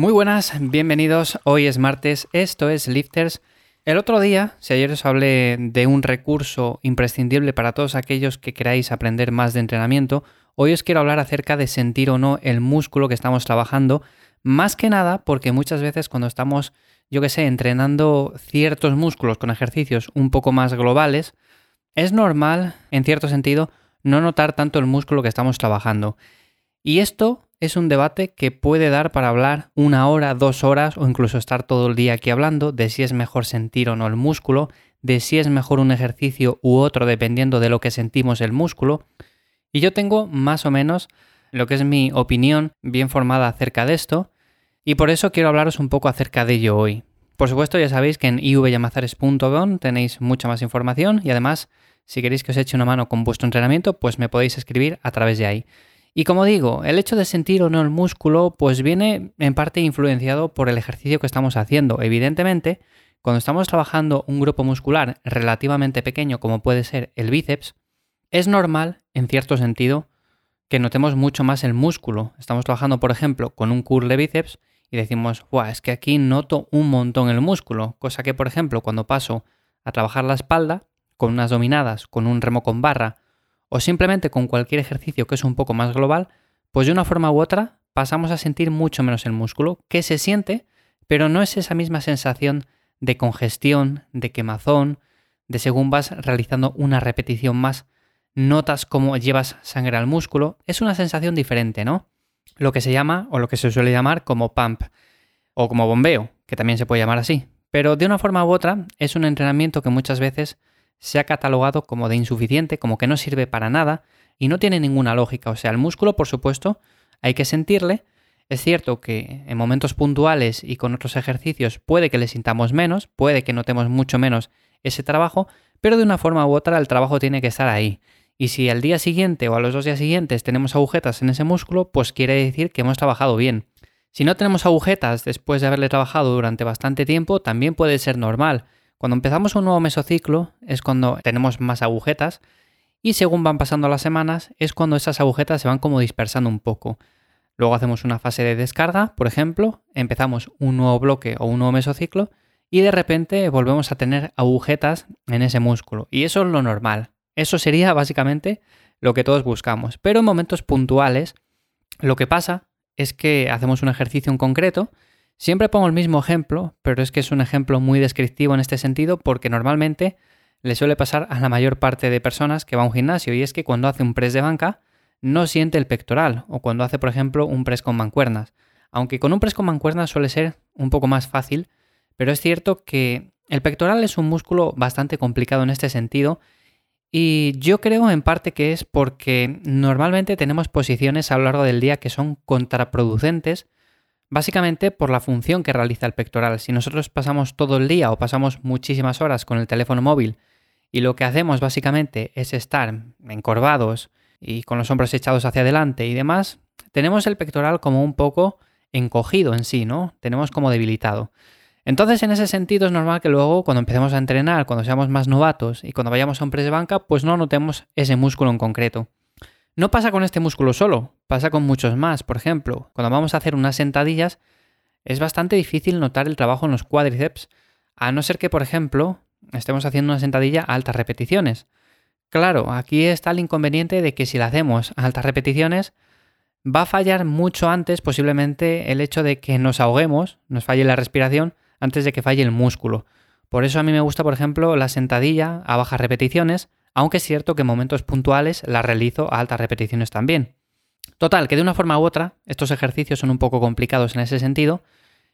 Muy buenas, bienvenidos. Hoy es martes, esto es Lifters. El otro día, si ayer os hablé de un recurso imprescindible para todos aquellos que queráis aprender más de entrenamiento, hoy os quiero hablar acerca de sentir o no el músculo que estamos trabajando, más que nada porque muchas veces cuando estamos, yo que sé, entrenando ciertos músculos con ejercicios un poco más globales, es normal, en cierto sentido, no notar tanto el músculo que estamos trabajando. Y esto es un debate que puede dar para hablar una hora, dos horas o incluso estar todo el día aquí hablando de si es mejor sentir o no el músculo, de si es mejor un ejercicio u otro dependiendo de lo que sentimos el músculo. Y yo tengo más o menos lo que es mi opinión bien formada acerca de esto y por eso quiero hablaros un poco acerca de ello hoy. Por supuesto ya sabéis que en ivyamazares.com tenéis mucha más información y además si queréis que os eche una mano con vuestro entrenamiento pues me podéis escribir a través de ahí. Y como digo, el hecho de sentir o no el músculo pues viene en parte influenciado por el ejercicio que estamos haciendo. Evidentemente, cuando estamos trabajando un grupo muscular relativamente pequeño como puede ser el bíceps, es normal, en cierto sentido, que notemos mucho más el músculo. Estamos trabajando, por ejemplo, con un curl de bíceps y decimos, Buah, es que aquí noto un montón el músculo. Cosa que, por ejemplo, cuando paso a trabajar la espalda, con unas dominadas, con un remo con barra o simplemente con cualquier ejercicio que es un poco más global, pues de una forma u otra pasamos a sentir mucho menos el músculo, que se siente, pero no es esa misma sensación de congestión, de quemazón, de según vas realizando una repetición más, notas cómo llevas sangre al músculo, es una sensación diferente, ¿no? Lo que se llama, o lo que se suele llamar como pump, o como bombeo, que también se puede llamar así. Pero de una forma u otra es un entrenamiento que muchas veces se ha catalogado como de insuficiente, como que no sirve para nada y no tiene ninguna lógica. O sea, el músculo, por supuesto, hay que sentirle. Es cierto que en momentos puntuales y con otros ejercicios puede que le sintamos menos, puede que notemos mucho menos ese trabajo, pero de una forma u otra el trabajo tiene que estar ahí. Y si al día siguiente o a los dos días siguientes tenemos agujetas en ese músculo, pues quiere decir que hemos trabajado bien. Si no tenemos agujetas después de haberle trabajado durante bastante tiempo, también puede ser normal. Cuando empezamos un nuevo mesociclo es cuando tenemos más agujetas y según van pasando las semanas es cuando esas agujetas se van como dispersando un poco. Luego hacemos una fase de descarga, por ejemplo, empezamos un nuevo bloque o un nuevo mesociclo y de repente volvemos a tener agujetas en ese músculo. Y eso es lo normal. Eso sería básicamente lo que todos buscamos. Pero en momentos puntuales lo que pasa es que hacemos un ejercicio en concreto Siempre pongo el mismo ejemplo, pero es que es un ejemplo muy descriptivo en este sentido porque normalmente le suele pasar a la mayor parte de personas que va a un gimnasio y es que cuando hace un press de banca no siente el pectoral o cuando hace por ejemplo un press con mancuernas. Aunque con un press con mancuernas suele ser un poco más fácil, pero es cierto que el pectoral es un músculo bastante complicado en este sentido y yo creo en parte que es porque normalmente tenemos posiciones a lo largo del día que son contraproducentes Básicamente por la función que realiza el pectoral. Si nosotros pasamos todo el día o pasamos muchísimas horas con el teléfono móvil y lo que hacemos básicamente es estar encorvados y con los hombros echados hacia adelante y demás, tenemos el pectoral como un poco encogido en sí, ¿no? Tenemos como debilitado. Entonces, en ese sentido, es normal que luego, cuando empecemos a entrenar, cuando seamos más novatos y cuando vayamos a un press de banca, pues no notemos ese músculo en concreto. No pasa con este músculo solo, pasa con muchos más. Por ejemplo, cuando vamos a hacer unas sentadillas, es bastante difícil notar el trabajo en los cuádriceps, a no ser que, por ejemplo, estemos haciendo una sentadilla a altas repeticiones. Claro, aquí está el inconveniente de que si la hacemos a altas repeticiones, va a fallar mucho antes posiblemente el hecho de que nos ahoguemos, nos falle la respiración, antes de que falle el músculo. Por eso a mí me gusta, por ejemplo, la sentadilla a bajas repeticiones, aunque es cierto que en momentos puntuales la realizo a altas repeticiones también. Total, que de una forma u otra, estos ejercicios son un poco complicados en ese sentido,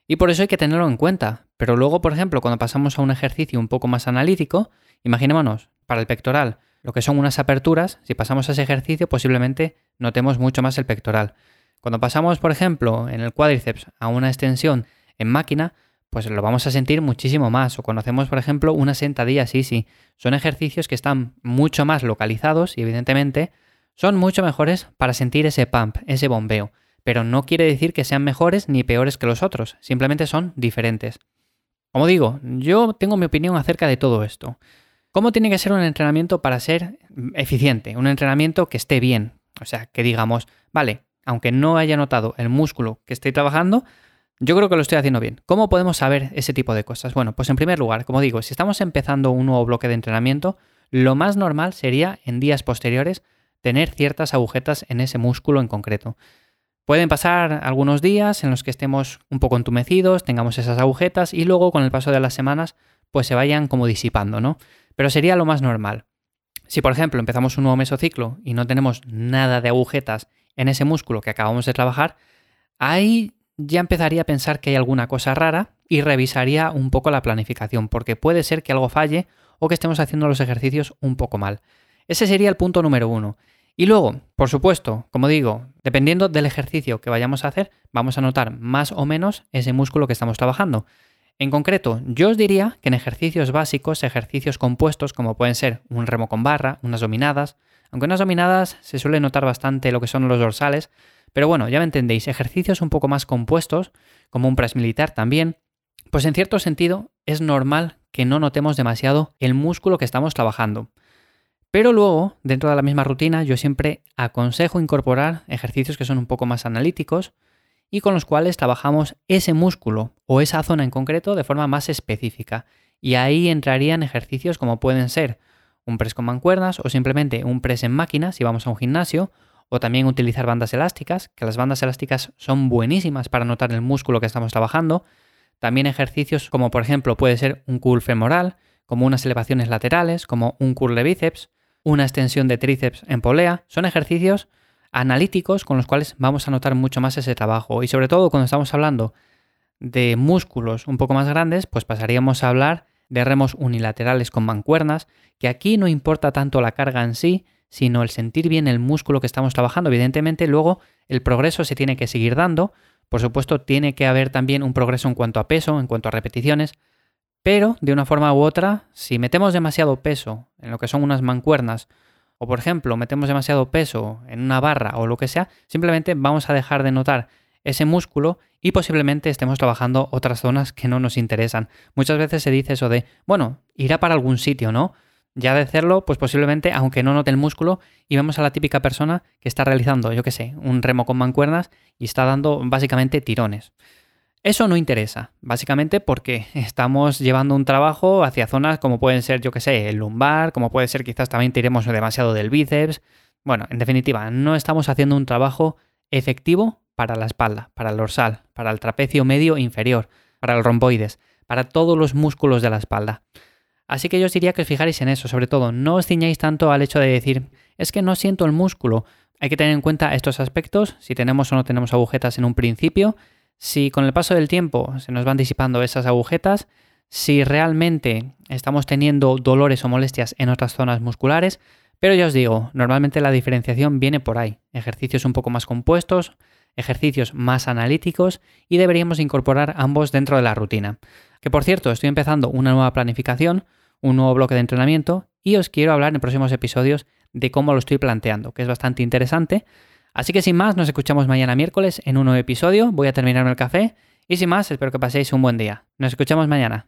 y por eso hay que tenerlo en cuenta. Pero luego, por ejemplo, cuando pasamos a un ejercicio un poco más analítico, imaginémonos, para el pectoral, lo que son unas aperturas, si pasamos a ese ejercicio posiblemente notemos mucho más el pectoral. Cuando pasamos, por ejemplo, en el cuádriceps a una extensión en máquina, pues lo vamos a sentir muchísimo más. O conocemos, por ejemplo, una sentadilla, sí, sí. Son ejercicios que están mucho más localizados y evidentemente son mucho mejores para sentir ese pump, ese bombeo. Pero no quiere decir que sean mejores ni peores que los otros, simplemente son diferentes. Como digo, yo tengo mi opinión acerca de todo esto. ¿Cómo tiene que ser un entrenamiento para ser eficiente? Un entrenamiento que esté bien. O sea, que digamos, vale, aunque no haya notado el músculo que estoy trabajando, Yo creo que lo estoy haciendo bien. ¿Cómo podemos saber ese tipo de cosas? Bueno, pues en primer lugar, como digo, si estamos empezando un nuevo bloque de entrenamiento, lo más normal sería en días posteriores tener ciertas agujetas en ese músculo en concreto. Pueden pasar algunos días en los que estemos un poco entumecidos, tengamos esas agujetas y luego con el paso de las semanas pues se vayan como disipando, ¿no? Pero sería lo más normal. Si por ejemplo empezamos un nuevo mesociclo y no tenemos nada de agujetas en ese músculo que acabamos de trabajar, ahí ya empezaría a pensar que hay alguna cosa rara y revisaría un poco la planificación, porque puede ser que algo falle o que estemos haciendo los ejercicios un poco mal. Ese sería el punto número uno. Y luego, por supuesto, como digo, dependiendo del ejercicio que vayamos a hacer, vamos a notar más o menos ese músculo que estamos trabajando. En concreto, yo os diría que en ejercicios básicos, ejercicios compuestos, como pueden ser un remo con barra, unas dominadas, aunque unas dominadas se suele notar bastante lo que son los dorsales, pero bueno, ya me entendéis, ejercicios un poco más compuestos, como un press militar también, pues en cierto sentido es normal que no notemos demasiado el músculo que estamos trabajando. Pero luego, dentro de la misma rutina, yo siempre aconsejo incorporar ejercicios que son un poco más analíticos y con los cuales trabajamos ese músculo o esa zona en concreto de forma más específica. Y ahí entrarían ejercicios como pueden ser un press con mancuernas o simplemente un press en máquina si vamos a un gimnasio o también utilizar bandas elásticas, que las bandas elásticas son buenísimas para notar el músculo que estamos trabajando. También ejercicios como por ejemplo puede ser un curl femoral, como unas elevaciones laterales, como un curl de bíceps, una extensión de tríceps en polea, son ejercicios analíticos con los cuales vamos a notar mucho más ese trabajo. Y sobre todo cuando estamos hablando de músculos un poco más grandes, pues pasaríamos a hablar de remos unilaterales con mancuernas, que aquí no importa tanto la carga en sí, sino el sentir bien el músculo que estamos trabajando. Evidentemente, luego el progreso se tiene que seguir dando. Por supuesto, tiene que haber también un progreso en cuanto a peso, en cuanto a repeticiones, pero, de una forma u otra, si metemos demasiado peso en lo que son unas mancuernas, o por ejemplo, metemos demasiado peso en una barra o lo que sea, simplemente vamos a dejar de notar ese músculo y posiblemente estemos trabajando otras zonas que no nos interesan. Muchas veces se dice eso de, bueno, irá para algún sitio, ¿no? Ya de hacerlo, pues posiblemente, aunque no note el músculo, y vemos a la típica persona que está realizando, yo qué sé, un remo con mancuernas y está dando básicamente tirones. Eso no interesa, básicamente porque estamos llevando un trabajo hacia zonas como pueden ser, yo que sé, el lumbar, como puede ser quizás también tiremos demasiado del bíceps. Bueno, en definitiva, no estamos haciendo un trabajo efectivo para la espalda, para el dorsal, para el trapecio medio inferior, para el romboides, para todos los músculos de la espalda. Así que yo os diría que os fijáis en eso, sobre todo, no os ciñáis tanto al hecho de decir, es que no siento el músculo. Hay que tener en cuenta estos aspectos, si tenemos o no tenemos agujetas en un principio, si con el paso del tiempo se nos van disipando esas agujetas, si realmente estamos teniendo dolores o molestias en otras zonas musculares, pero ya os digo, normalmente la diferenciación viene por ahí, ejercicios un poco más compuestos, ejercicios más analíticos y deberíamos incorporar ambos dentro de la rutina. Que por cierto, estoy empezando una nueva planificación, un nuevo bloque de entrenamiento y os quiero hablar en próximos episodios de cómo lo estoy planteando, que es bastante interesante Así que sin más, nos escuchamos mañana miércoles en un nuevo episodio. Voy a terminarme el café. Y sin más, espero que paséis un buen día. Nos escuchamos mañana.